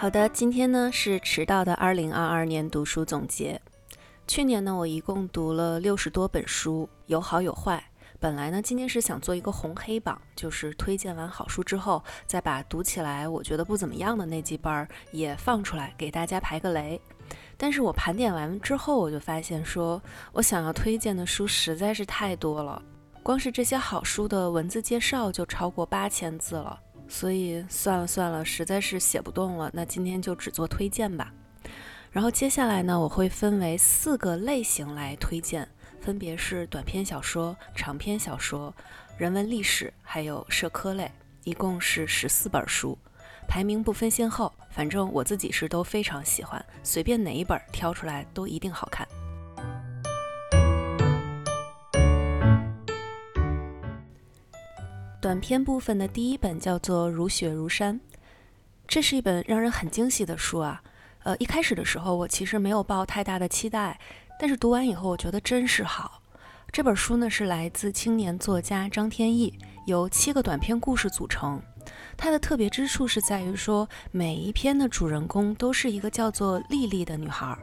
好的，今天呢是迟到的二零二二年读书总结。去年呢，我一共读了六十多本书，有好有坏。本来呢，今天是想做一个红黑榜，就是推荐完好书之后，再把读起来我觉得不怎么样的那几本儿也放出来给大家排个雷。但是我盘点完之后，我就发现说我想要推荐的书实在是太多了，光是这些好书的文字介绍就超过八千字了。所以算了算了，实在是写不动了。那今天就只做推荐吧。然后接下来呢，我会分为四个类型来推荐，分别是短篇小说、长篇小说、人文历史，还有社科类，一共是十四本书，排名不分先后，反正我自己是都非常喜欢，随便哪一本挑出来都一定好看。短篇部分的第一本叫做《如雪如山》，这是一本让人很惊喜的书啊。呃，一开始的时候我其实没有抱太大的期待，但是读完以后我觉得真是好。这本书呢是来自青年作家张天翼，由七个短篇故事组成。它的特别之处是在于说，每一篇的主人公都是一个叫做丽丽的女孩，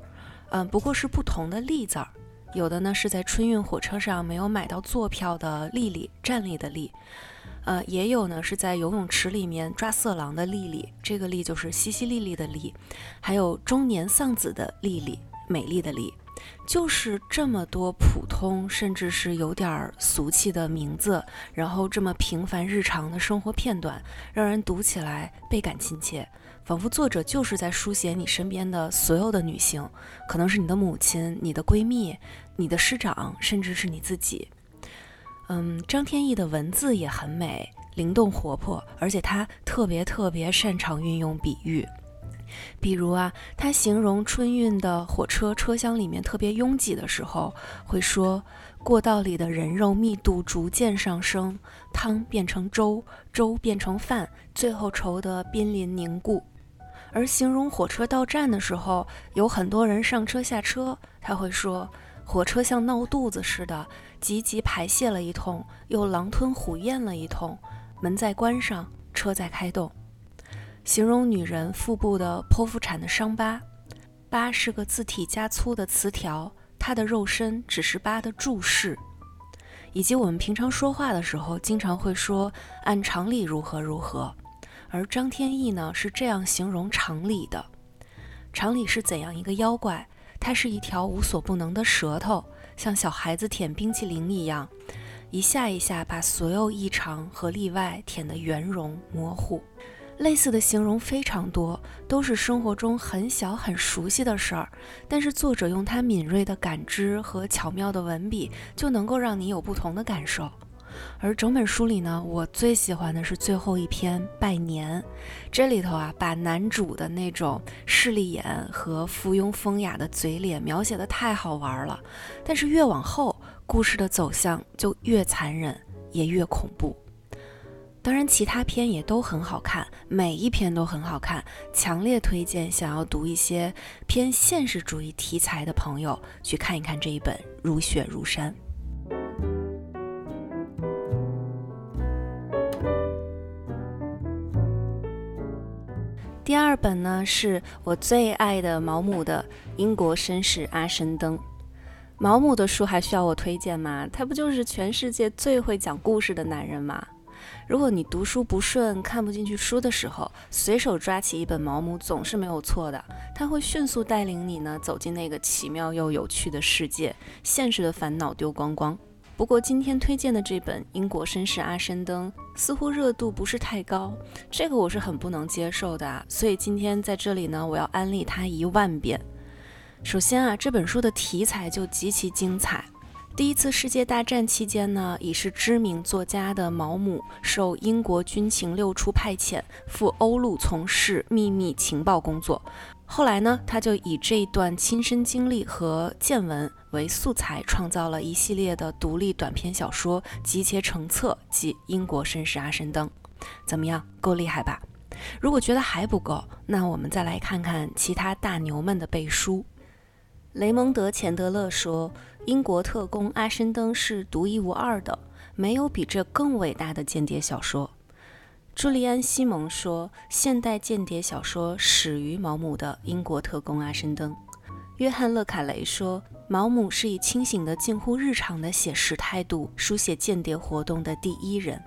嗯，不过是不同的丽字儿。有的呢是在春运火车上没有买到坐票的丽丽，站立的丽。呃，也有呢，是在游泳池里面抓色狼的丽丽，这个丽就是淅淅沥沥的丽，还有中年丧子的丽丽，美丽的丽，就是这么多普通，甚至是有点俗气的名字，然后这么平凡日常的生活片段，让人读起来倍感亲切，仿佛作者就是在书写你身边的所有的女性，可能是你的母亲、你的闺蜜、你的师长，甚至是你自己。嗯，张天翼的文字也很美，灵动活泼，而且他特别特别擅长运用比喻。比如啊，他形容春运的火车车厢里面特别拥挤的时候，会说过道里的人肉密度逐渐上升，汤变成粥，粥变成饭，最后稠得濒临凝固。而形容火车到站的时候，有很多人上车下车，他会说。火车像闹肚子似的，急急排泄了一通，又狼吞虎咽了一通。门再关上，车再开动。形容女人腹部的剖腹产的伤疤，疤是个字体加粗的词条，她的肉身只是疤的注释。以及我们平常说话的时候，经常会说按常理如何如何，而张天翼呢是这样形容常理的：常理是怎样一个妖怪？它是一条无所不能的舌头，像小孩子舔冰淇淋一样，一下一下把所有异常和例外舔得圆融模糊。类似的形容非常多，都是生活中很小很熟悉的事儿，但是作者用他敏锐的感知和巧妙的文笔，就能够让你有不同的感受。而整本书里呢，我最喜欢的是最后一篇拜年，这里头啊，把男主的那种势利眼和附庸风雅的嘴脸描写的太好玩了。但是越往后，故事的走向就越残忍，也越恐怖。当然，其他篇也都很好看，每一篇都很好看，强烈推荐想要读一些偏现实主义题材的朋友去看一看这一本《如雪如山》。第二本呢，是我最爱的毛姆的英国绅士阿申登。毛姆的书还需要我推荐吗？他不就是全世界最会讲故事的男人吗？如果你读书不顺、看不进去书的时候，随手抓起一本毛姆总是没有错的。他会迅速带领你呢走进那个奇妙又有趣的世界，现实的烦恼丢光光。不过今天推荐的这本英国绅士阿申登似乎热度不是太高，这个我是很不能接受的啊！所以今天在这里呢，我要安利它一万遍。首先啊，这本书的题材就极其精彩。第一次世界大战期间呢，已是知名作家的毛姆受英国军情六处派遣赴欧陆从事秘密情报工作。后来呢，他就以这一段亲身经历和见闻为素材，创造了一系列的独立短篇小说，集结成册，即《英国绅士阿申登》。怎么样，够厉害吧？如果觉得还不够，那我们再来看看其他大牛们的背书。雷蒙德·钱德勒说：“英国特工阿申登是独一无二的，没有比这更伟大的间谍小说。”朱利安·西蒙说，现代间谍小说始于毛姆的《英国特工阿申登》。约翰·勒卡雷说，毛姆是以清醒的、近乎日常的写实态度书写间谍活动的第一人。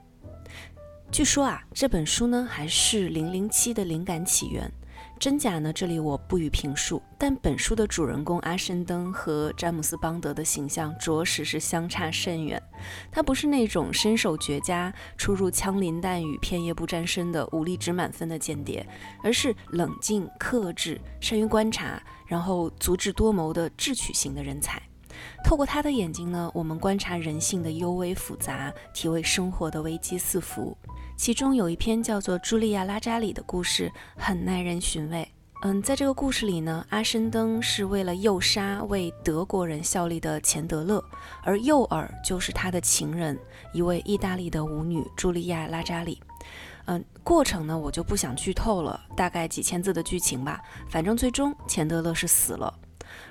据说啊，这本书呢还是《零零七》的灵感起源。真假呢？这里我不予评述。但本书的主人公阿申登和詹姆斯·邦德的形象着实是相差甚远。他不是那种身手绝佳、出入枪林弹雨、片叶不沾身的武力值满分的间谍，而是冷静、克制、善于观察，然后足智多谋的智取型的人才。透过他的眼睛呢，我们观察人性的幽微复杂，体味生活的危机四伏。其中有一篇叫做《茱莉亚·拉扎里》的故事，很耐人寻味。嗯，在这个故事里呢，阿申登是为了诱杀为德国人效力的钱德勒，而诱饵就是他的情人，一位意大利的舞女茱莉亚·拉扎里。嗯，过程呢我就不想剧透了，大概几千字的剧情吧。反正最终钱德勒是死了，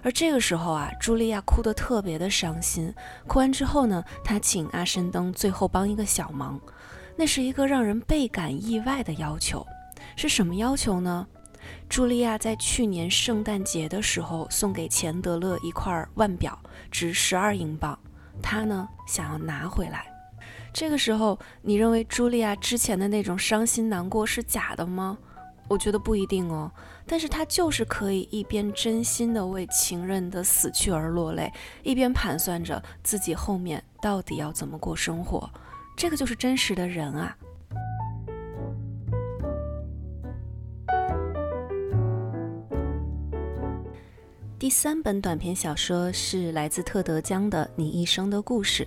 而这个时候啊，茱莉亚哭得特别的伤心。哭完之后呢，她请阿申登最后帮一个小忙。那是一个让人倍感意外的要求，是什么要求呢？茱莉亚在去年圣诞节的时候送给钱德勒一块腕表，值十二英镑，他呢想要拿回来。这个时候，你认为茱莉亚之前的那种伤心难过是假的吗？我觉得不一定哦。但是她就是可以一边真心的为情人的死去而落泪，一边盘算着自己后面到底要怎么过生活。这个就是真实的人啊！第三本短篇小说是来自特德·江的《你一生的故事》。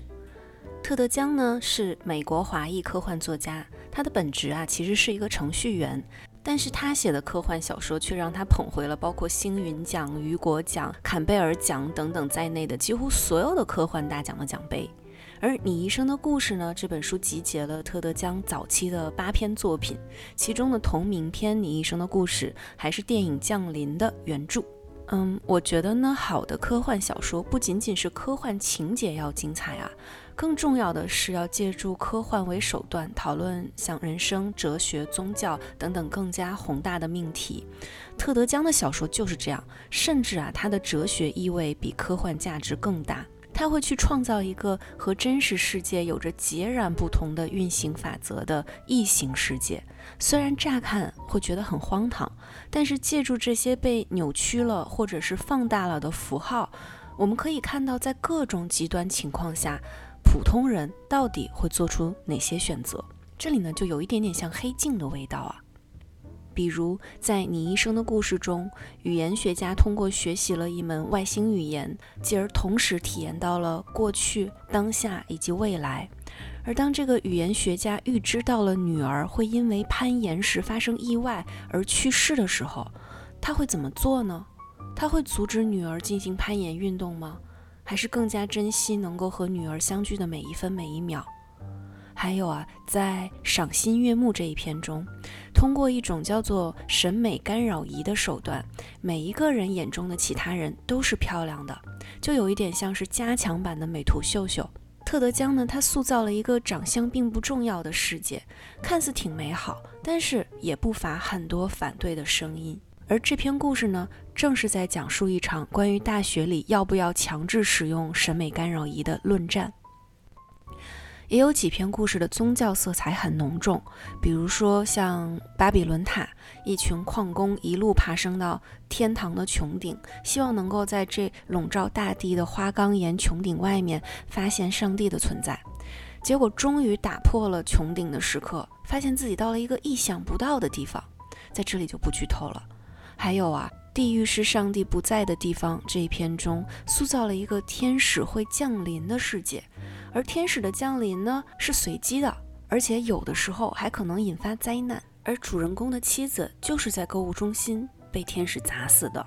特德·江呢是美国华裔科幻作家，他的本职啊其实是一个程序员，但是他写的科幻小说却让他捧回了包括星云奖、雨果奖、坎贝尔奖等等在内的几乎所有的科幻大奖的奖杯。而你一生的故事呢？这本书集结了特德·江早期的八篇作品，其中的同名篇《你一生的故事》还是电影《降临》的原著。嗯，我觉得呢，好的科幻小说不仅仅是科幻情节要精彩啊，更重要的是要借助科幻为手段，讨论像人生、哲学、宗教等等更加宏大的命题。特德·江的小说就是这样，甚至啊，他的哲学意味比科幻价值更大。他会去创造一个和真实世界有着截然不同的运行法则的异形世界，虽然乍看会觉得很荒唐，但是借助这些被扭曲了或者是放大了的符号，我们可以看到在各种极端情况下，普通人到底会做出哪些选择。这里呢，就有一点点像黑镜的味道啊。比如，在你一生的故事中，语言学家通过学习了一门外星语言，继而同时体验到了过去、当下以及未来。而当这个语言学家预知到了女儿会因为攀岩时发生意外而去世的时候，他会怎么做呢？他会阻止女儿进行攀岩运动吗？还是更加珍惜能够和女儿相聚的每一分每一秒？还有啊，在赏心悦目这一篇中，通过一种叫做审美干扰仪的手段，每一个人眼中的其他人都是漂亮的，就有一点像是加强版的美图秀秀。特德·江呢，他塑造了一个长相并不重要的世界，看似挺美好，但是也不乏很多反对的声音。而这篇故事呢，正是在讲述一场关于大学里要不要强制使用审美干扰仪的论战。也有几篇故事的宗教色彩很浓重，比如说像巴比伦塔，一群矿工一路爬升到天堂的穹顶，希望能够在这笼罩大地的花岗岩穹顶外面发现上帝的存在。结果终于打破了穹顶的时刻，发现自己到了一个意想不到的地方，在这里就不剧透了。还有啊，地狱是上帝不在的地方这一篇中，塑造了一个天使会降临的世界。而天使的降临呢，是随机的，而且有的时候还可能引发灾难。而主人公的妻子就是在购物中心被天使砸死的。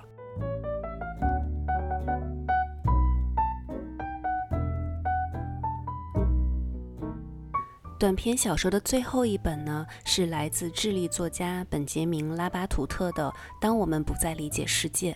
短篇小说的最后一本呢，是来自智利作家本杰明·拉巴图特的《当我们不再理解世界》。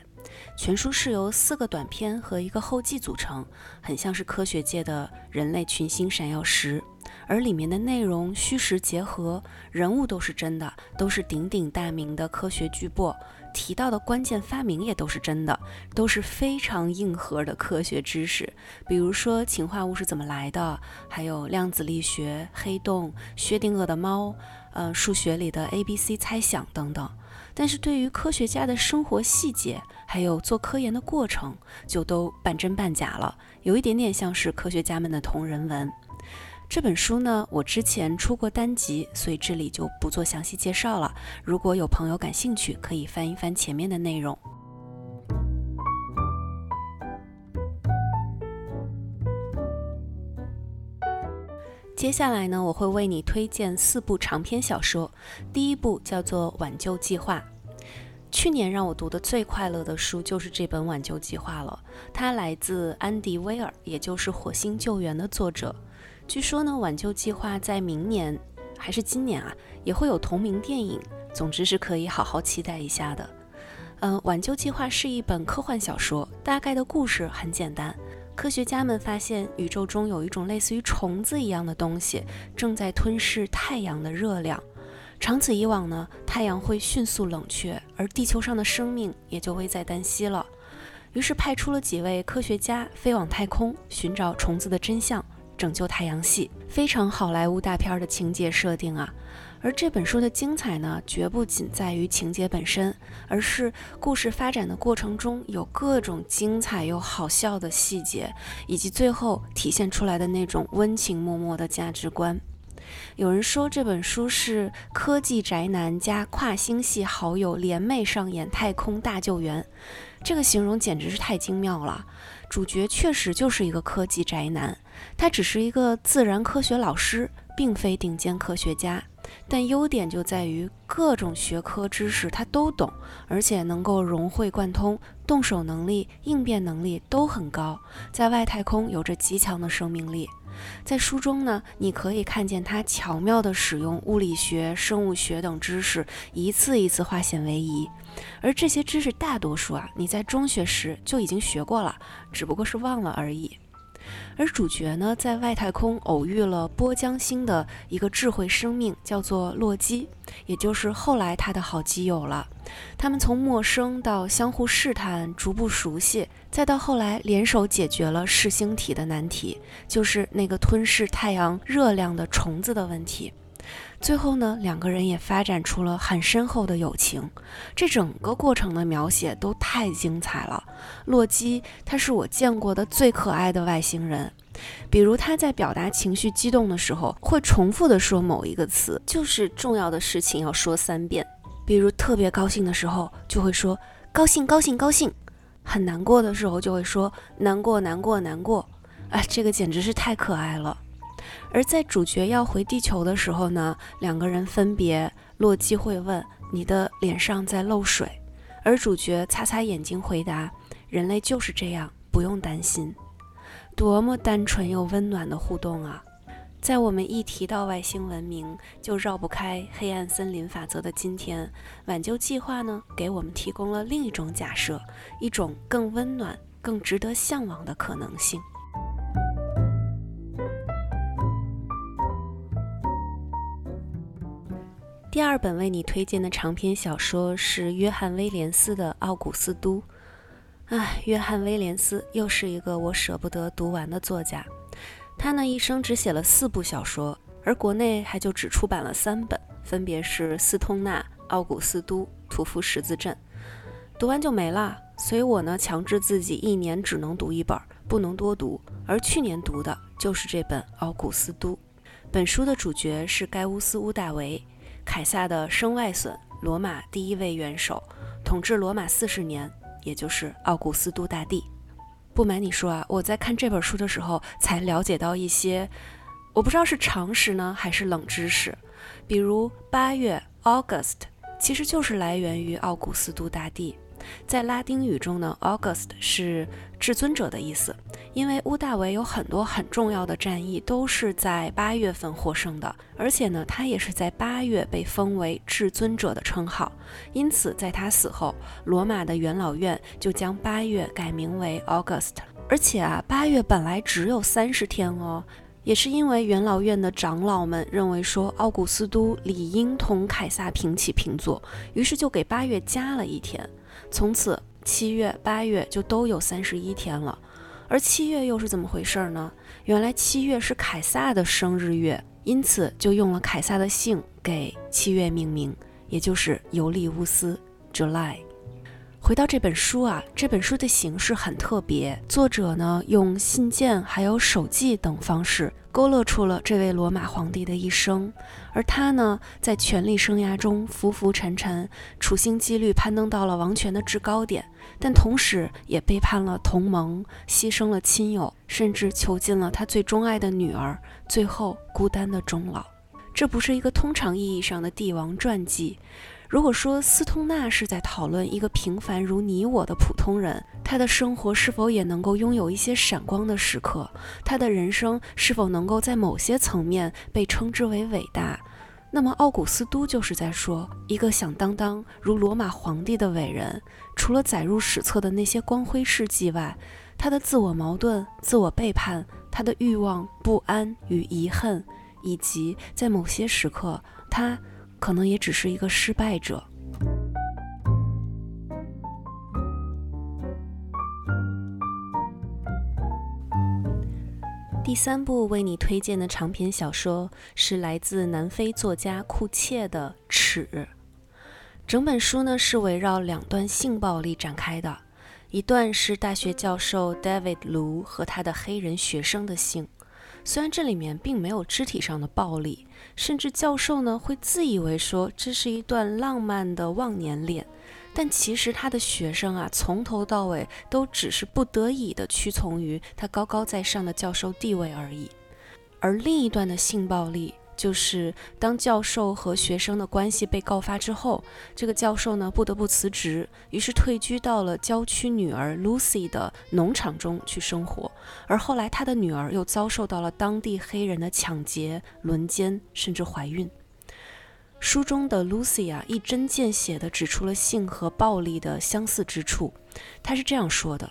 全书是由四个短篇和一个后记组成，很像是科学界的人类群星闪耀时。而里面的内容虚实结合，人物都是真的，都是鼎鼎大名的科学巨擘，提到的关键发明也都是真的，都是非常硬核的科学知识。比如说氰化物是怎么来的，还有量子力学、黑洞、薛定谔的猫，呃，数学里的 A、B、C 猜想等等。但是对于科学家的生活细节，还有做科研的过程，就都半真半假了，有一点点像是科学家们的同人文。这本书呢，我之前出过单集，所以这里就不做详细介绍了。如果有朋友感兴趣，可以翻一翻前面的内容。接下来呢，我会为你推荐四部长篇小说。第一部叫做《挽救计划》。去年让我读的最快乐的书就是这本《挽救计划》了。它来自安迪·威尔，也就是《火星救援》的作者。据说呢，挽救计划在明年还是今年啊，也会有同名电影。总之是可以好好期待一下的。嗯，挽救计划是一本科幻小说，大概的故事很简单：科学家们发现宇宙中有一种类似于虫子一样的东西，正在吞噬太阳的热量。长此以往呢，太阳会迅速冷却，而地球上的生命也就危在旦夕了。于是派出了几位科学家飞往太空，寻找虫子的真相。拯救太阳系，非常好莱坞大片的情节设定啊！而这本书的精彩呢，绝不仅在于情节本身，而是故事发展的过程中有各种精彩又好笑的细节，以及最后体现出来的那种温情脉脉的价值观。有人说这本书是科技宅男加跨星系好友联袂上演太空大救援，这个形容简直是太精妙了。主角确实就是一个科技宅男，他只是一个自然科学老师，并非顶尖科学家。但优点就在于各种学科知识他都懂，而且能够融会贯通，动手能力、应变能力都很高，在外太空有着极强的生命力。在书中呢，你可以看见他巧妙地使用物理学、生物学等知识，一次一次化险为夷。而这些知识大多数啊，你在中学时就已经学过了，只不过是忘了而已。而主角呢，在外太空偶遇了波江星的一个智慧生命，叫做洛基，也就是后来他的好基友了。他们从陌生到相互试探，逐步熟悉，再到后来联手解决了噬星体的难题，就是那个吞噬太阳热量的虫子的问题。最后呢，两个人也发展出了很深厚的友情。这整个过程的描写都太精彩了。洛基，他是我见过的最可爱的外星人。比如他在表达情绪激动的时候，会重复的说某一个词，就是重要的事情要说三遍。比如特别高兴的时候，就会说高兴高兴高兴；很难过的时候，就会说难过难过难过。哎，这个简直是太可爱了。而在主角要回地球的时候呢，两个人分别，洛基会问：“你的脸上在漏水。”而主角擦擦眼睛回答：“人类就是这样，不用担心。”多么单纯又温暖的互动啊！在我们一提到外星文明就绕不开黑暗森林法则的今天，挽救计划呢，给我们提供了另一种假设，一种更温暖、更值得向往的可能性。第二本为你推荐的长篇小说是约翰·威廉斯的《奥古斯都》。唉，约翰·威廉斯又是一个我舍不得读完的作家。他呢一生只写了四部小说，而国内还就只出版了三本，分别是《斯通纳》《奥古斯都》《屠夫十字镇》。读完就没了，所以我呢强制自己一年只能读一本，不能多读。而去年读的就是这本《奥古斯都》。本书的主角是盖乌斯·乌大维。凯撒的生外孙，罗马第一位元首，统治罗马四十年，也就是奥古斯都大帝。不瞒你说啊，我在看这本书的时候才了解到一些，我不知道是常识呢还是冷知识。比如八月 August 其实就是来源于奥古斯都大帝，在拉丁语中呢，August 是至尊者的意思。因为屋大维有很多很重要的战役都是在八月份获胜的，而且呢，他也是在八月被封为至尊者的称号。因此，在他死后，罗马的元老院就将八月改名为 August。而且啊，八月本来只有三十天哦。也是因为元老院的长老们认为说奥古斯都理应同凯撒平起平坐，于是就给八月加了一天，从此七月、八月就都有三十一天了。而七月又是怎么回事呢？原来七月是凯撒的生日月，因此就用了凯撒的姓给七月命名，也就是尤利乌斯 （July）。回到这本书啊，这本书的形式很特别。作者呢用信件还有手记等方式勾勒出了这位罗马皇帝的一生，而他呢在权力生涯中浮浮沉沉，处心积虑攀登到了王权的制高点，但同时也背叛了同盟，牺牲了亲友，甚至囚禁了他最钟爱的女儿，最后孤单的终老。这不是一个通常意义上的帝王传记。如果说斯通纳是在讨论一个平凡如你我的普通人，他的生活是否也能够拥有一些闪光的时刻？他的人生是否能够在某些层面被称之为伟大？那么奥古斯都就是在说，一个响当当如罗马皇帝的伟人，除了载入史册的那些光辉事迹外，他的自我矛盾、自我背叛，他的欲望、不安与遗恨，以及在某些时刻他。可能也只是一个失败者。第三部为你推荐的长篇小说是来自南非作家库切的《耻》。整本书呢是围绕两段性暴力展开的，一段是大学教授 David 卢和他的黑人学生的性。虽然这里面并没有肢体上的暴力，甚至教授呢会自以为说这是一段浪漫的忘年恋，但其实他的学生啊从头到尾都只是不得已的屈从于他高高在上的教授地位而已。而另一段的性暴力。就是当教授和学生的关系被告发之后，这个教授呢不得不辞职，于是退居到了郊区女儿 Lucy 的农场中去生活。而后来他的女儿又遭受到了当地黑人的抢劫、轮奸，甚至怀孕。书中的 Lucy 啊，一针见血地指出了性和暴力的相似之处。他是这样说的：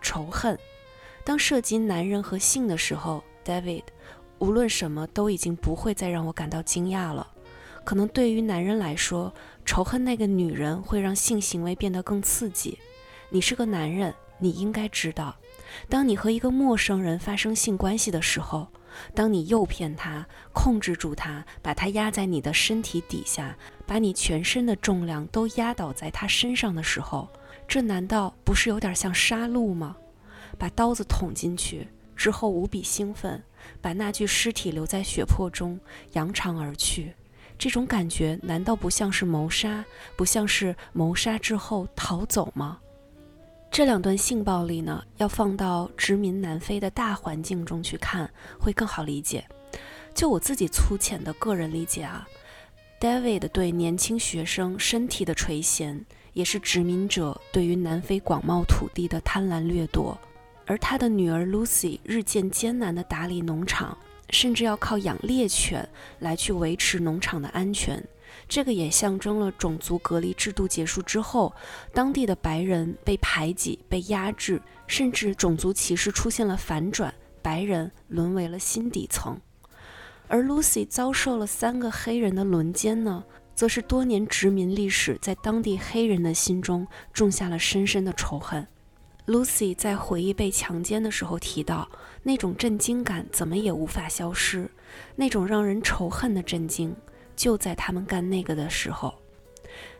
仇恨，当涉及男人和性的时候，David。无论什么都已经不会再让我感到惊讶了。可能对于男人来说，仇恨那个女人会让性行为变得更刺激。你是个男人，你应该知道，当你和一个陌生人发生性关系的时候，当你诱骗他、控制住他，把他压在你的身体底下，把你全身的重量都压倒在他身上的时候，这难道不是有点像杀戮吗？把刀子捅进去之后，无比兴奋。把那具尸体留在血泊中，扬长而去，这种感觉难道不像是谋杀？不像是谋杀之后逃走吗？这两段性暴力呢，要放到殖民南非的大环境中去看，会更好理解。就我自己粗浅的个人理解啊，David 对年轻学生身体的垂涎，也是殖民者对于南非广袤土地的贪婪掠夺。而他的女儿 Lucy 日渐艰难地打理农场，甚至要靠养猎犬来去维持农场的安全。这个也象征了种族隔离制度结束之后，当地的白人被排挤、被压制，甚至种族歧视出现了反转，白人沦为了新底层。而 Lucy 遭受了三个黑人的轮奸呢，则是多年殖民历史在当地黑人的心中种下了深深的仇恨。Lucy 在回忆被强奸的时候提到，那种震惊感怎么也无法消失，那种让人仇恨的震惊，就在他们干那个的时候，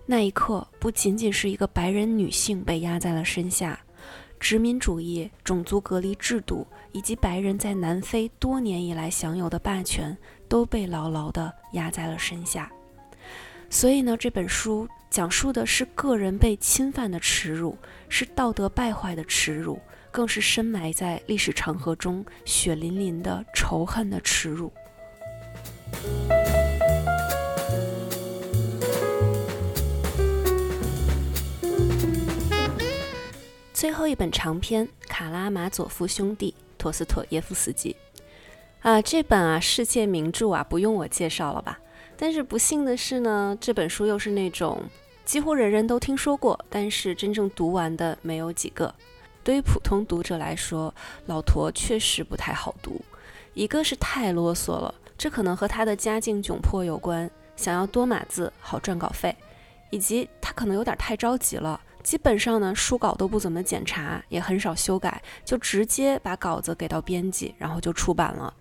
那一刻不仅仅是一个白人女性被压在了身下，殖民主义、种族隔离制度以及白人在南非多年以来享有的霸权都被牢牢地压在了身下。所以呢，这本书讲述的是个人被侵犯的耻辱，是道德败坏的耻辱，更是深埋在历史长河中血淋淋的仇恨的耻辱。最后一本长篇《卡拉马佐夫兄弟》陀思妥耶夫斯基啊，这本啊世界名著啊，不用我介绍了吧？但是不幸的是呢，这本书又是那种几乎人人都听说过，但是真正读完的没有几个。对于普通读者来说，老陀确实不太好读。一个是太啰嗦了，这可能和他的家境窘迫有关，想要多码字好赚稿费，以及他可能有点太着急了。基本上呢，书稿都不怎么检查，也很少修改，就直接把稿子给到编辑，然后就出版了。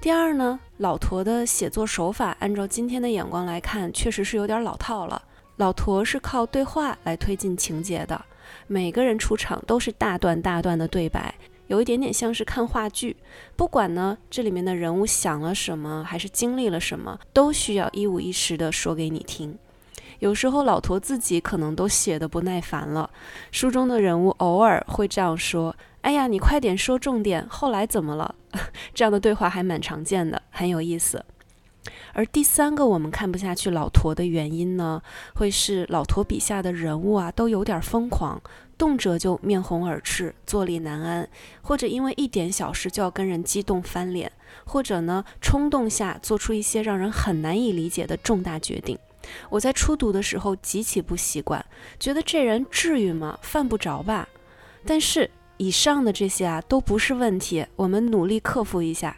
第二呢，老陀的写作手法，按照今天的眼光来看，确实是有点老套了。老陀是靠对话来推进情节的，每个人出场都是大段大段的对白，有一点点像是看话剧。不管呢这里面的人物想了什么，还是经历了什么，都需要一五一十的说给你听。有时候老陀自己可能都写的不耐烦了，书中的人物偶尔会这样说：“哎呀，你快点说重点，后来怎么了？” 这样的对话还蛮常见的，很有意思。而第三个我们看不下去老陀的原因呢，会是老陀笔下的人物啊都有点疯狂，动辄就面红耳赤、坐立难安，或者因为一点小事就要跟人激动翻脸，或者呢冲动下做出一些让人很难以理解的重大决定。我在初读的时候极其不习惯，觉得这人至于吗？犯不着吧。但是以上的这些啊都不是问题，我们努力克服一下。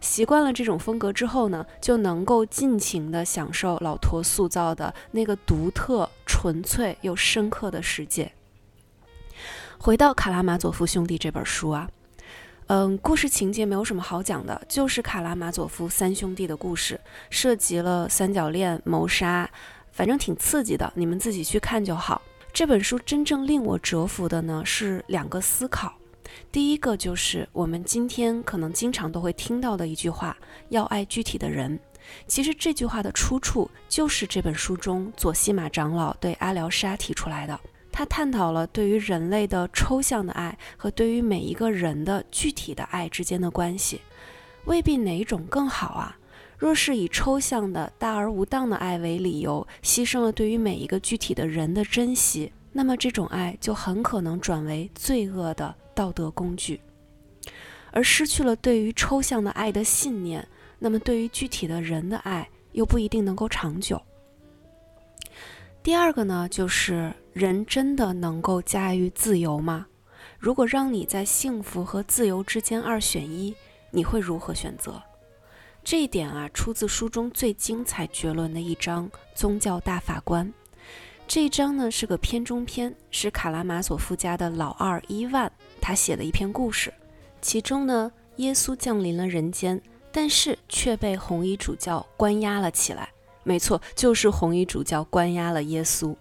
习惯了这种风格之后呢，就能够尽情的享受老陀塑造的那个独特、纯粹又深刻的世界。回到《卡拉马佐夫兄弟》这本书啊。嗯，故事情节没有什么好讲的，就是卡拉马佐夫三兄弟的故事，涉及了三角恋、谋杀，反正挺刺激的，你们自己去看就好。这本书真正令我折服的呢是两个思考，第一个就是我们今天可能经常都会听到的一句话：要爱具体的人。其实这句话的出处就是这本书中佐西玛长老对阿廖沙提出来的。他探讨了对于人类的抽象的爱和对于每一个人的具体的爱之间的关系，未必哪一种更好啊。若是以抽象的大而无当的爱为理由，牺牲了对于每一个具体的人的珍惜，那么这种爱就很可能转为罪恶的道德工具。而失去了对于抽象的爱的信念，那么对于具体的人的爱又不一定能够长久。第二个呢，就是人真的能够驾驭自由吗？如果让你在幸福和自由之间二选一，你会如何选择？这一点啊，出自书中最精彩绝伦的一章《宗教大法官》。这一章呢是个篇中篇，是卡拉马佐夫家的老二伊万他写的一篇故事。其中呢，耶稣降临了人间，但是却被红衣主教关押了起来。没错，就是红衣主教关押了耶稣。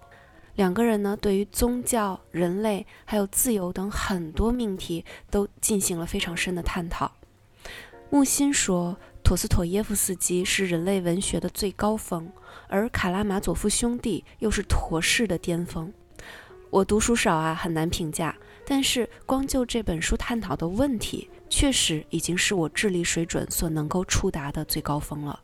两个人呢，对于宗教、人类还有自由等很多命题都进行了非常深的探讨。木心说，陀思妥耶夫斯基是人类文学的最高峰，而卡拉马佐夫兄弟又是陀氏的巅峰。我读书少啊，很难评价。但是光就这本书探讨的问题，确实已经是我智力水准所能够触达的最高峰了。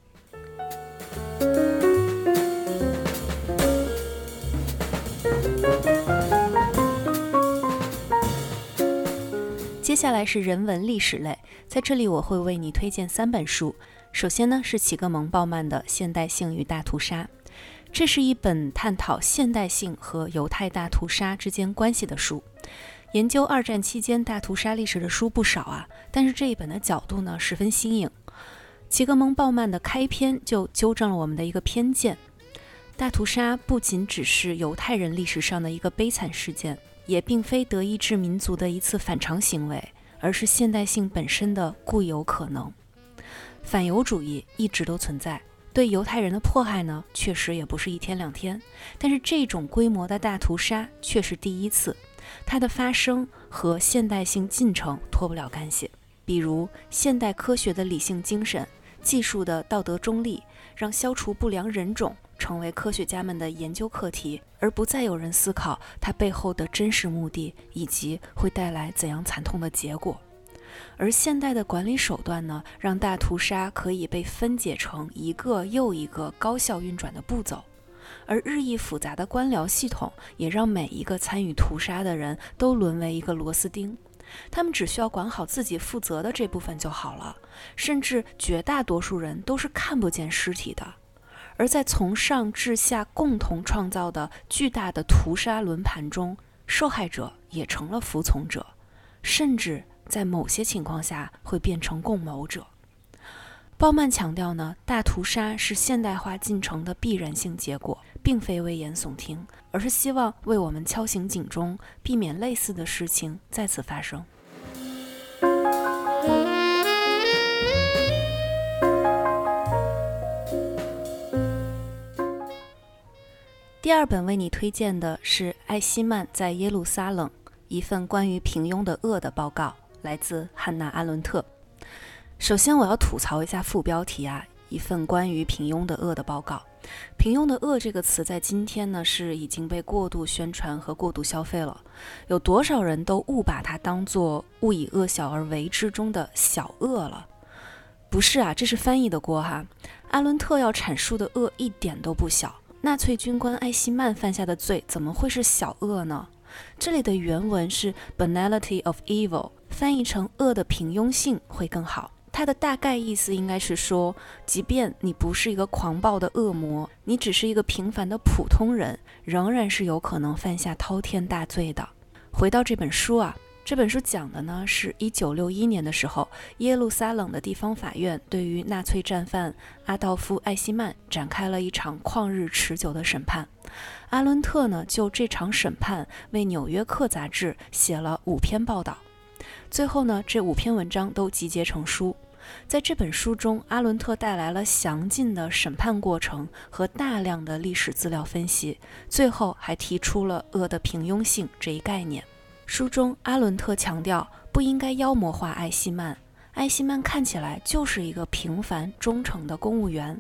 接下来是人文历史类，在这里我会为你推荐三本书。首先呢是齐格蒙鲍曼的《现代性与大屠杀》，这是一本探讨现代性和犹太大屠杀之间关系的书。研究二战期间大屠杀历史的书不少啊，但是这一本的角度呢十分新颖。齐格蒙鲍曼的开篇就纠正了我们的一个偏见：大屠杀不仅只是犹太人历史上的一个悲惨事件，也并非德意志民族的一次反常行为，而是现代性本身的固有可能。反犹主义一直都存在，对犹太人的迫害呢，确实也不是一天两天，但是这种规模的大屠杀却是第一次，它的发生和现代性进程脱不了干系。比如现代科学的理性精神。技术的道德中立，让消除不良人种成为科学家们的研究课题，而不再有人思考它背后的真实目的以及会带来怎样惨痛的结果。而现代的管理手段呢，让大屠杀可以被分解成一个又一个高效运转的步骤。而日益复杂的官僚系统也让每一个参与屠杀的人都沦为一个螺丝钉。他们只需要管好自己负责的这部分就好了，甚至绝大多数人都是看不见尸体的。而在从上至下共同创造的巨大的屠杀轮盘中，受害者也成了服从者，甚至在某些情况下会变成共谋者。鲍曼强调呢，大屠杀是现代化进程的必然性结果，并非危言耸听，而是希望为我们敲醒警钟，避免类似的事情再次发生。第二本为你推荐的是艾希曼在耶路撒冷一份关于平庸的恶的报告，来自汉娜·阿伦特。首先，我要吐槽一下副标题啊，一份关于平庸的恶的报告。平庸的恶这个词在今天呢是已经被过度宣传和过度消费了。有多少人都误把它当做“勿以恶小而为之”中的小恶了？不是啊，这是翻译的锅哈。阿伦特要阐述的恶一点都不小。纳粹军官艾希曼犯下的罪怎么会是小恶呢？这里的原文是 “banality of evil”，翻译成“恶的平庸性”会更好。它的大概意思应该是说，即便你不是一个狂暴的恶魔，你只是一个平凡的普通人，仍然是有可能犯下滔天大罪的。回到这本书啊，这本书讲的呢是一九六一年的时候，耶路撒冷的地方法院对于纳粹战犯阿道夫·艾希曼展开了一场旷日持久的审判。阿伦特呢就这场审判为《纽约客》杂志写了五篇报道。最后呢，这五篇文章都集结成书。在这本书中，阿伦特带来了详尽的审判过程和大量的历史资料分析，最后还提出了“恶的平庸性”这一概念。书中，阿伦特强调不应该妖魔化艾希曼。艾希曼看起来就是一个平凡忠诚的公务员，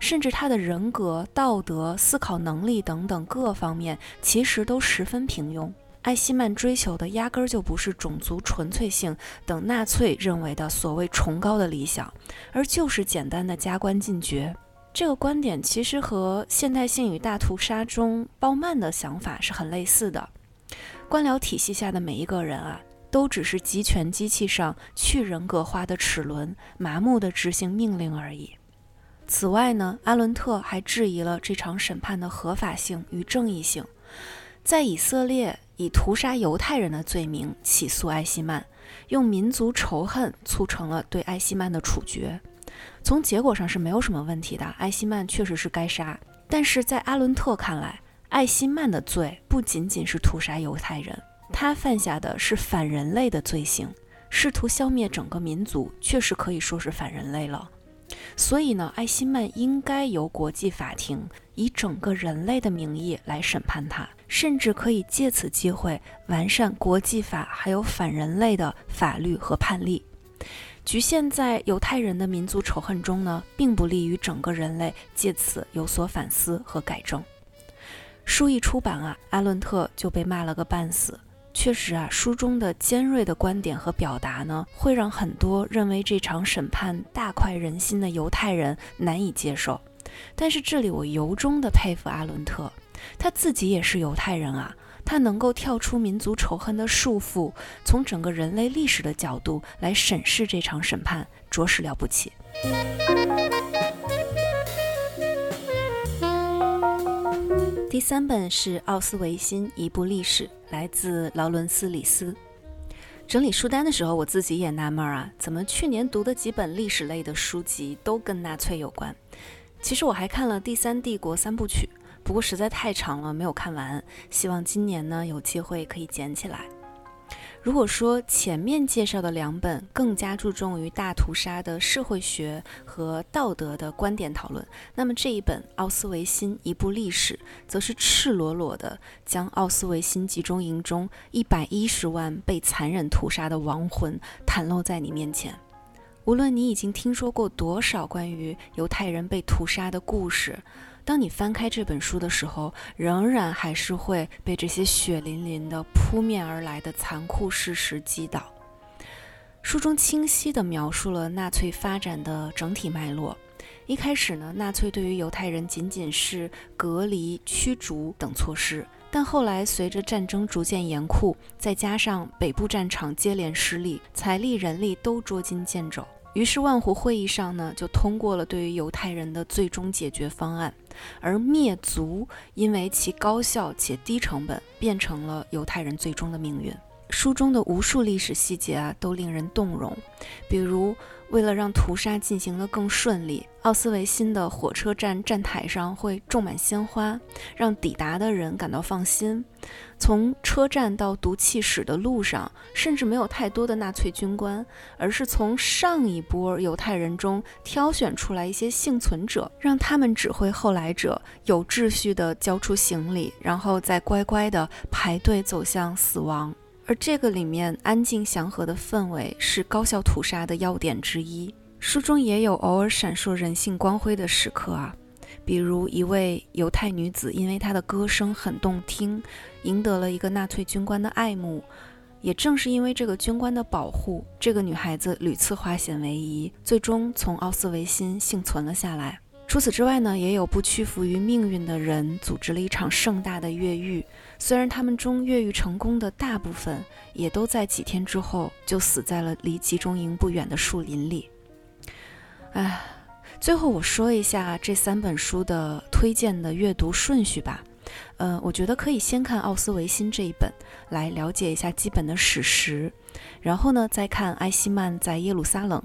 甚至他的人格、道德、思考能力等等各方面其实都十分平庸。艾希曼追求的压根儿就不是种族纯粹性等纳粹认为的所谓崇高的理想，而就是简单的加官进爵。这个观点其实和现代性与大屠杀中鲍曼的想法是很类似的。官僚体系下的每一个人啊，都只是集权机器上去人格化的齿轮，麻木地执行命令而已。此外呢，阿伦特还质疑了这场审判的合法性与正义性，在以色列。以屠杀犹太人的罪名起诉艾希曼，用民族仇恨促成了对艾希曼的处决。从结果上是没有什么问题的，艾希曼确实是该杀。但是在阿伦特看来，艾希曼的罪不仅仅是屠杀犹太人，他犯下的是反人类的罪行，试图消灭整个民族，确实可以说是反人类了。所以呢，艾希曼应该由国际法庭以整个人类的名义来审判他。甚至可以借此机会完善国际法，还有反人类的法律和判例。局限在犹太人的民族仇恨中呢，并不利于整个人类借此有所反思和改正。书一出版啊，阿伦特就被骂了个半死。确实啊，书中的尖锐的观点和表达呢，会让很多认为这场审判大快人心的犹太人难以接受。但是这里我由衷的佩服阿伦特。他自己也是犹太人啊，他能够跳出民族仇恨的束缚，从整个人类历史的角度来审视这场审判，着实了不起。第三本是奥斯维辛一部历史，来自劳伦斯·里斯。整理书单的时候，我自己也纳闷啊，怎么去年读的几本历史类的书籍都跟纳粹有关？其实我还看了《第三帝国三部曲》。不过实在太长了，没有看完。希望今年呢有机会可以捡起来。如果说前面介绍的两本更加注重于大屠杀的社会学和道德的观点讨论，那么这一本《奥斯维辛：一部历史》则是赤裸裸的将奥斯维辛集中营中一百一十万被残忍屠杀的亡魂袒露在你面前。无论你已经听说过多少关于犹太人被屠杀的故事。当你翻开这本书的时候，仍然还是会被这些血淋淋的扑面而来的残酷事实击倒。书中清晰地描述了纳粹发展的整体脉络，一开始呢，纳粹对于犹太人仅仅是隔离、驱逐等措施，但后来随着战争逐渐严酷，再加上北部战场接连失利，财力、人力都捉襟见肘。于是万湖会议上呢，就通过了对于犹太人的最终解决方案，而灭族因为其高效且低成本，变成了犹太人最终的命运。书中的无数历史细节啊，都令人动容，比如。为了让屠杀进行得更顺利，奥斯维辛的火车站站台上会种满鲜花，让抵达的人感到放心。从车站到毒气室的路上，甚至没有太多的纳粹军官，而是从上一波犹太人中挑选出来一些幸存者，让他们指挥后来者有秩序地交出行李，然后再乖乖地排队走向死亡。而这个里面安静祥和的氛围是高效屠杀的要点之一。书中也有偶尔闪烁人性光辉的时刻啊，比如一位犹太女子因为她的歌声很动听，赢得了一个纳粹军官的爱慕。也正是因为这个军官的保护，这个女孩子屡次化险为夷，最终从奥斯维辛幸存了下来。除此之外呢，也有不屈服于命运的人组织了一场盛大的越狱。虽然他们中越狱成功的大部分，也都在几天之后就死在了离集中营不远的树林里。唉，最后我说一下这三本书的推荐的阅读顺序吧。呃，我觉得可以先看奥斯维辛这一本，来了解一下基本的史实，然后呢再看埃希曼在耶路撒冷。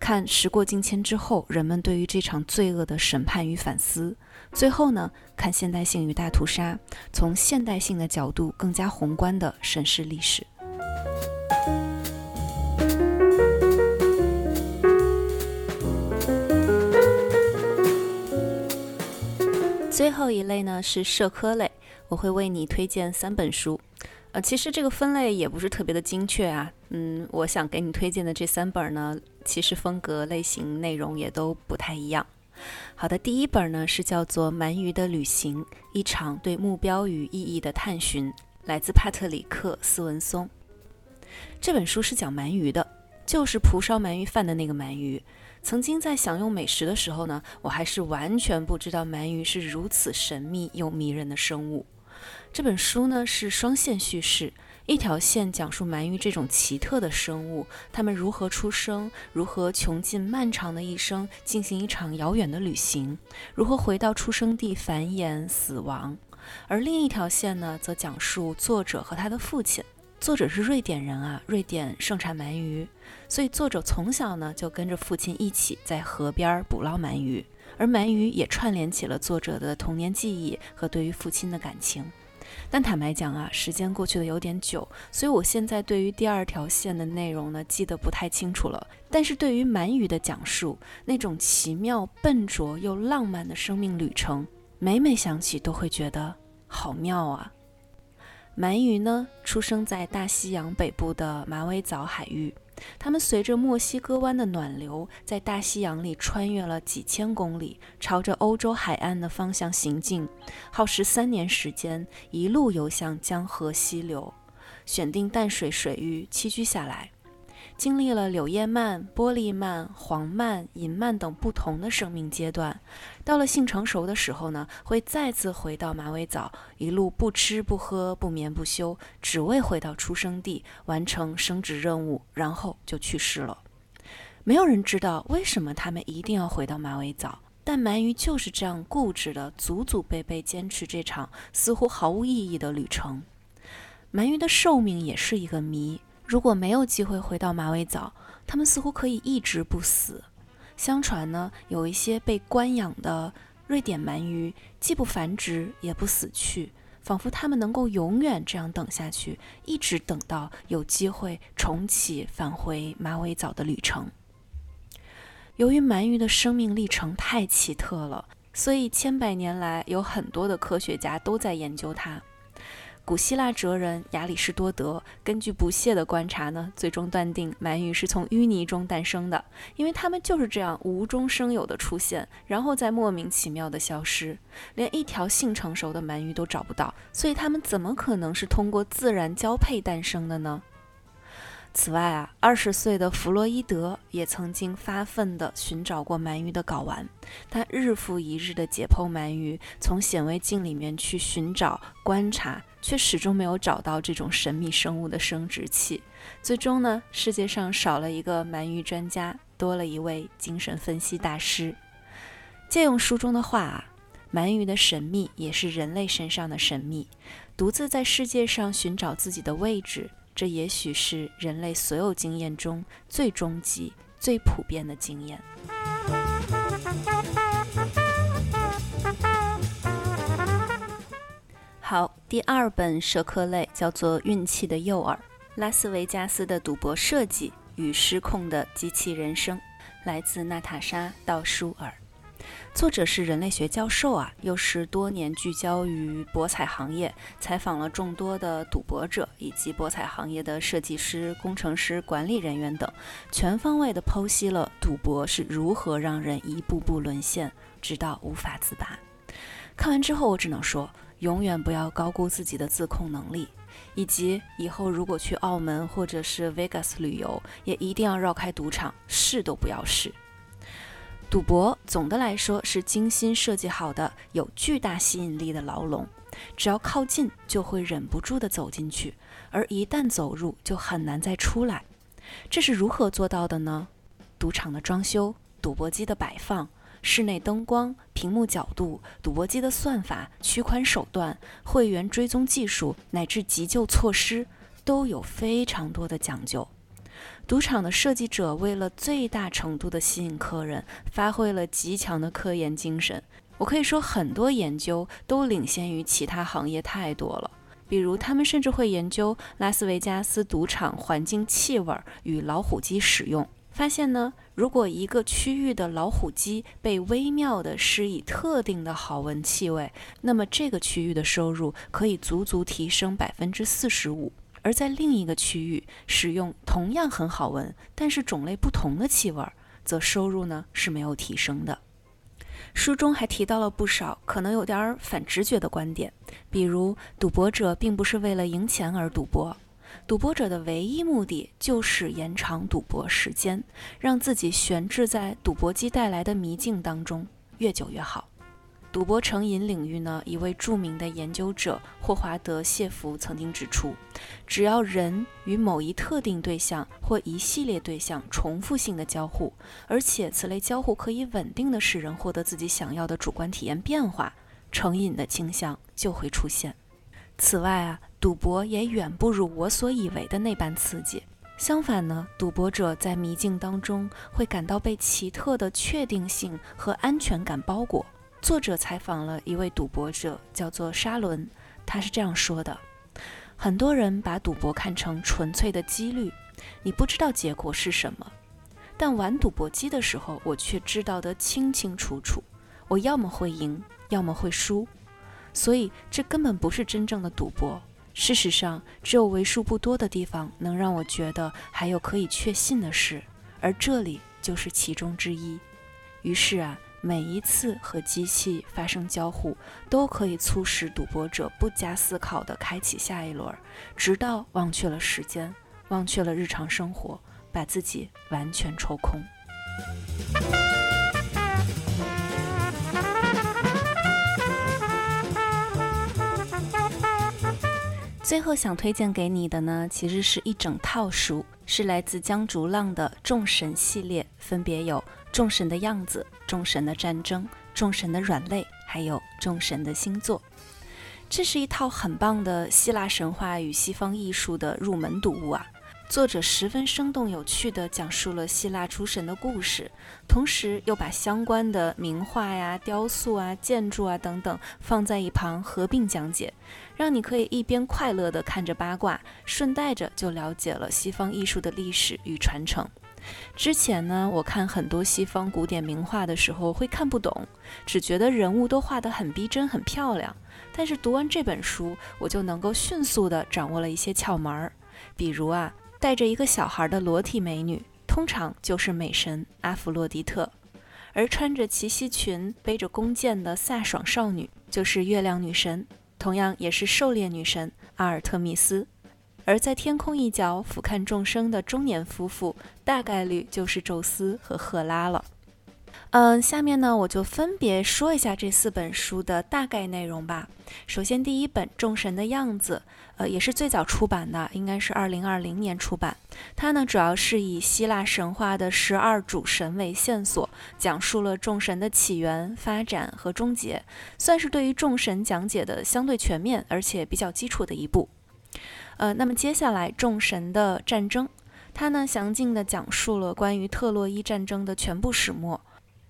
看时过境迁之后，人们对于这场罪恶的审判与反思。最后呢，看现代性与大屠杀，从现代性的角度更加宏观地审视历史。最后一类呢是社科类，我会为你推荐三本书。其实这个分类也不是特别的精确啊。嗯，我想给你推荐的这三本呢，其实风格、类型、内容也都不太一样。好的，第一本呢是叫做《鳗鱼的旅行：一场对目标与意义的探寻》，来自帕特里克·斯文松。这本书是讲鳗鱼的，就是蒲烧鳗鱼饭的那个鳗鱼。曾经在享用美食的时候呢，我还是完全不知道鳗鱼是如此神秘又迷人的生物。这本书呢是双线叙事，一条线讲述鳗鱼这种奇特的生物，它们如何出生，如何穷尽漫长的一生进行一场遥远的旅行，如何回到出生地繁衍死亡。而另一条线呢，则讲述作者和他的父亲。作者是瑞典人啊，瑞典盛产鳗鱼，所以作者从小呢就跟着父亲一起在河边捕捞鳗鱼，而鳗鱼也串联起了作者的童年记忆和对于父亲的感情。但坦白讲啊，时间过去的有点久，所以我现在对于第二条线的内容呢，记得不太清楚了。但是对于鳗鱼的讲述，那种奇妙、笨拙又浪漫的生命旅程，每每想起都会觉得好妙啊。鳗鱼呢，出生在大西洋北部的马尾藻海域。它们随着墨西哥湾的暖流，在大西洋里穿越了几千公里，朝着欧洲海岸的方向行进，耗时三年时间，一路游向江河溪流，选定淡水水域栖居下来。经历了柳叶鳗、玻璃鳗、黄鳗、银鳗等不同的生命阶段，到了性成熟的时候呢，会再次回到马尾藻，一路不吃不喝、不眠不休，只为回到出生地完成生殖任务，然后就去世了。没有人知道为什么他们一定要回到马尾藻，但鳗鱼就是这样固执的，祖祖辈辈坚持这场似乎毫无意义的旅程。鳗鱼的寿命也是一个谜。如果没有机会回到马尾藻，它们似乎可以一直不死。相传呢，有一些被关养的瑞典鳗鱼，既不繁殖也不死去，仿佛它们能够永远这样等下去，一直等到有机会重启返回马尾藻的旅程。由于鳗鱼的生命历程太奇特了，所以千百年来有很多的科学家都在研究它。古希腊哲人亚里士多德根据不懈的观察呢，最终断定鳗鱼是从淤泥中诞生的，因为它们就是这样无中生有的出现，然后再莫名其妙的消失，连一条性成熟的鳗鱼都找不到，所以它们怎么可能是通过自然交配诞生的呢？此外啊，二十岁的弗洛伊德也曾经发奋地寻找过鳗鱼的睾丸，他日复一日地解剖鳗鱼，从显微镜里面去寻找、观察，却始终没有找到这种神秘生物的生殖器。最终呢，世界上少了一个鳗鱼专家，多了一位精神分析大师。借用书中的话啊，鳗鱼的神秘也是人类身上的神秘，独自在世界上寻找自己的位置。这也许是人类所有经验中最终极、最普遍的经验。好，第二本社科类叫做《运气的诱饵：拉斯维加斯的赌博设计与失控的机器人生》，来自娜塔莎·道舒尔。作者是人类学教授啊，又是多年聚焦于博彩行业，采访了众多的赌博者以及博彩行业的设计师、工程师、管理人员等，全方位地剖析了赌博是如何让人一步步沦陷，直到无法自拔。看完之后，我只能说，永远不要高估自己的自控能力，以及以后如果去澳门或者是 Vegas 旅游，也一定要绕开赌场，试都不要试。赌博总的来说是精心设计好的、有巨大吸引力的牢笼，只要靠近就会忍不住地走进去，而一旦走入就很难再出来。这是如何做到的呢？赌场的装修、赌博机的摆放、室内灯光、屏幕角度、赌博机的算法、取款手段、会员追踪技术乃至急救措施，都有非常多的讲究。赌场的设计者为了最大程度地吸引客人，发挥了极强的科研精神。我可以说，很多研究都领先于其他行业太多了。比如，他们甚至会研究拉斯维加斯赌场环境气味与老虎机使用，发现呢，如果一个区域的老虎机被微妙地施以特定的好闻气味，那么这个区域的收入可以足足提升百分之四十五。而在另一个区域使用同样很好闻，但是种类不同的气味，则收入呢是没有提升的。书中还提到了不少可能有点反直觉的观点，比如赌博者并不是为了赢钱而赌博，赌博者的唯一目的就是延长赌博时间，让自己悬置在赌博机带来的迷境当中，越久越好。赌博成瘾领域呢，一位著名的研究者霍华德·谢弗曾经指出，只要人与某一特定对象或一系列对象重复性的交互，而且此类交互可以稳定的使人获得自己想要的主观体验变化，成瘾的倾向就会出现。此外啊，赌博也远不如我所以为的那般刺激。相反呢，赌博者在迷境当中会感到被奇特的确定性和安全感包裹。作者采访了一位赌博者，叫做沙伦。他是这样说的：“很多人把赌博看成纯粹的几率，你不知道结果是什么。但玩赌博机的时候，我却知道得清清楚楚，我要么会赢，要么会输。所以这根本不是真正的赌博。事实上，只有为数不多的地方能让我觉得还有可以确信的事，而这里就是其中之一。于是啊。”每一次和机器发生交互，都可以促使赌博者不加思考地开启下一轮，直到忘却了时间，忘却了日常生活，把自己完全抽空。最后想推荐给你的呢，其实是一整套书，是来自江竹浪的众神系列，分别有。众神的样子，众神的战争，众神的软肋，还有众神的星座，这是一套很棒的希腊神话与西方艺术的入门读物啊！作者十分生动有趣地讲述了希腊诸神的故事，同时又把相关的名画呀、雕塑啊、建筑啊等等放在一旁合并讲解，让你可以一边快乐地看着八卦，顺带着就了解了西方艺术的历史与传承。之前呢，我看很多西方古典名画的时候会看不懂，只觉得人物都画得很逼真、很漂亮。但是读完这本书，我就能够迅速地掌握了一些窍门儿。比如啊，带着一个小孩的裸体美女，通常就是美神阿弗洛狄特；而穿着齐膝裙、背着弓箭的飒爽少女，就是月亮女神，同样也是狩猎女神阿尔特密斯。而在天空一角俯瞰众生的中年夫妇，大概率就是宙斯和赫拉了。嗯，下面呢，我就分别说一下这四本书的大概内容吧。首先，第一本《众神的样子》，呃，也是最早出版的，应该是二零二零年出版。它呢，主要是以希腊神话的十二主神为线索，讲述了众神的起源、发展和终结，算是对于众神讲解的相对全面而且比较基础的一部。呃，那么接下来《众神的战争》，它呢，详尽地讲述了关于特洛伊战争的全部始末。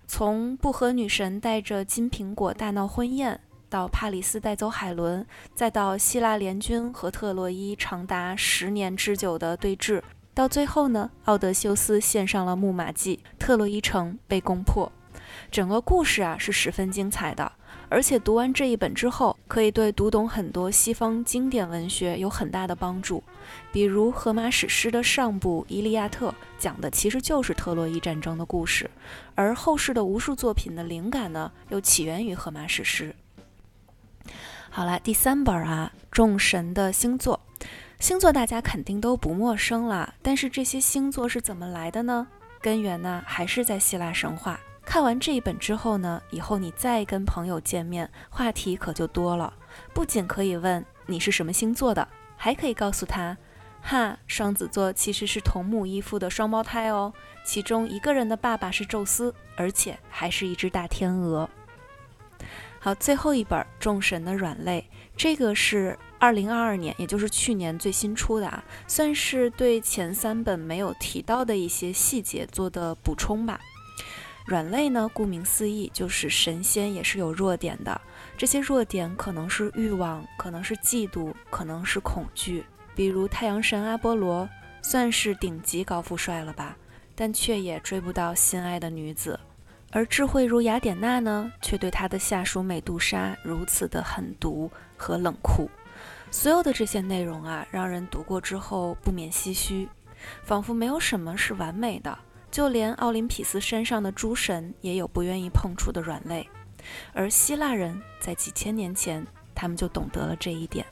从不和女神带着金苹果大闹婚宴，到帕里斯带走海伦，再到希腊联军和特洛伊长达十年之久的对峙，到最后呢，奥德修斯献上了木马计，特洛伊城被攻破。整个故事啊是十分精彩的。而且读完这一本之后，可以对读懂很多西方经典文学有很大的帮助。比如荷马史诗的上部《伊利亚特》讲的其实就是特洛伊战争的故事，而后世的无数作品的灵感呢，又起源于荷马史诗。好了，第三本啊，《众神的星座》，星座大家肯定都不陌生了，但是这些星座是怎么来的呢？根源呢，还是在希腊神话。看完这一本之后呢，以后你再跟朋友见面，话题可就多了。不仅可以问你是什么星座的，还可以告诉他，哈，双子座其实是同母异父的双胞胎哦，其中一个人的爸爸是宙斯，而且还是一只大天鹅。好，最后一本《众神的软肋》，这个是二零二二年，也就是去年最新出的啊，算是对前三本没有提到的一些细节做的补充吧。软肋呢？顾名思义，就是神仙也是有弱点的。这些弱点可能是欲望，可能是嫉妒，可能是恐惧。比如太阳神阿波罗，算是顶级高富帅了吧，但却也追不到心爱的女子。而智慧如雅典娜呢，却对他的下属美杜莎如此的狠毒和冷酷。所有的这些内容啊，让人读过之后不免唏嘘，仿佛没有什么是完美的。就连奥林匹斯山上的诸神也有不愿意碰触的软肋，而希腊人在几千年前，他们就懂得了这一点。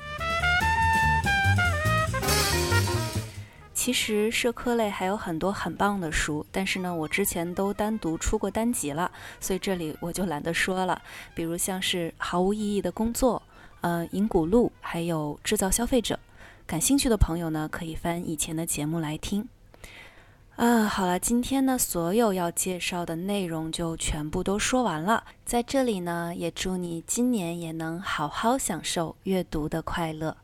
其实社科类还有很多很棒的书，但是呢，我之前都单独出过单集了，所以这里我就懒得说了。比如像是毫无意义的工作，呃，银谷路，还有制造消费者，感兴趣的朋友呢，可以翻以前的节目来听。啊，好了，今天呢，所有要介绍的内容就全部都说完了。在这里呢，也祝你今年也能好好享受阅读的快乐。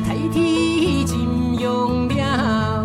太天金用了，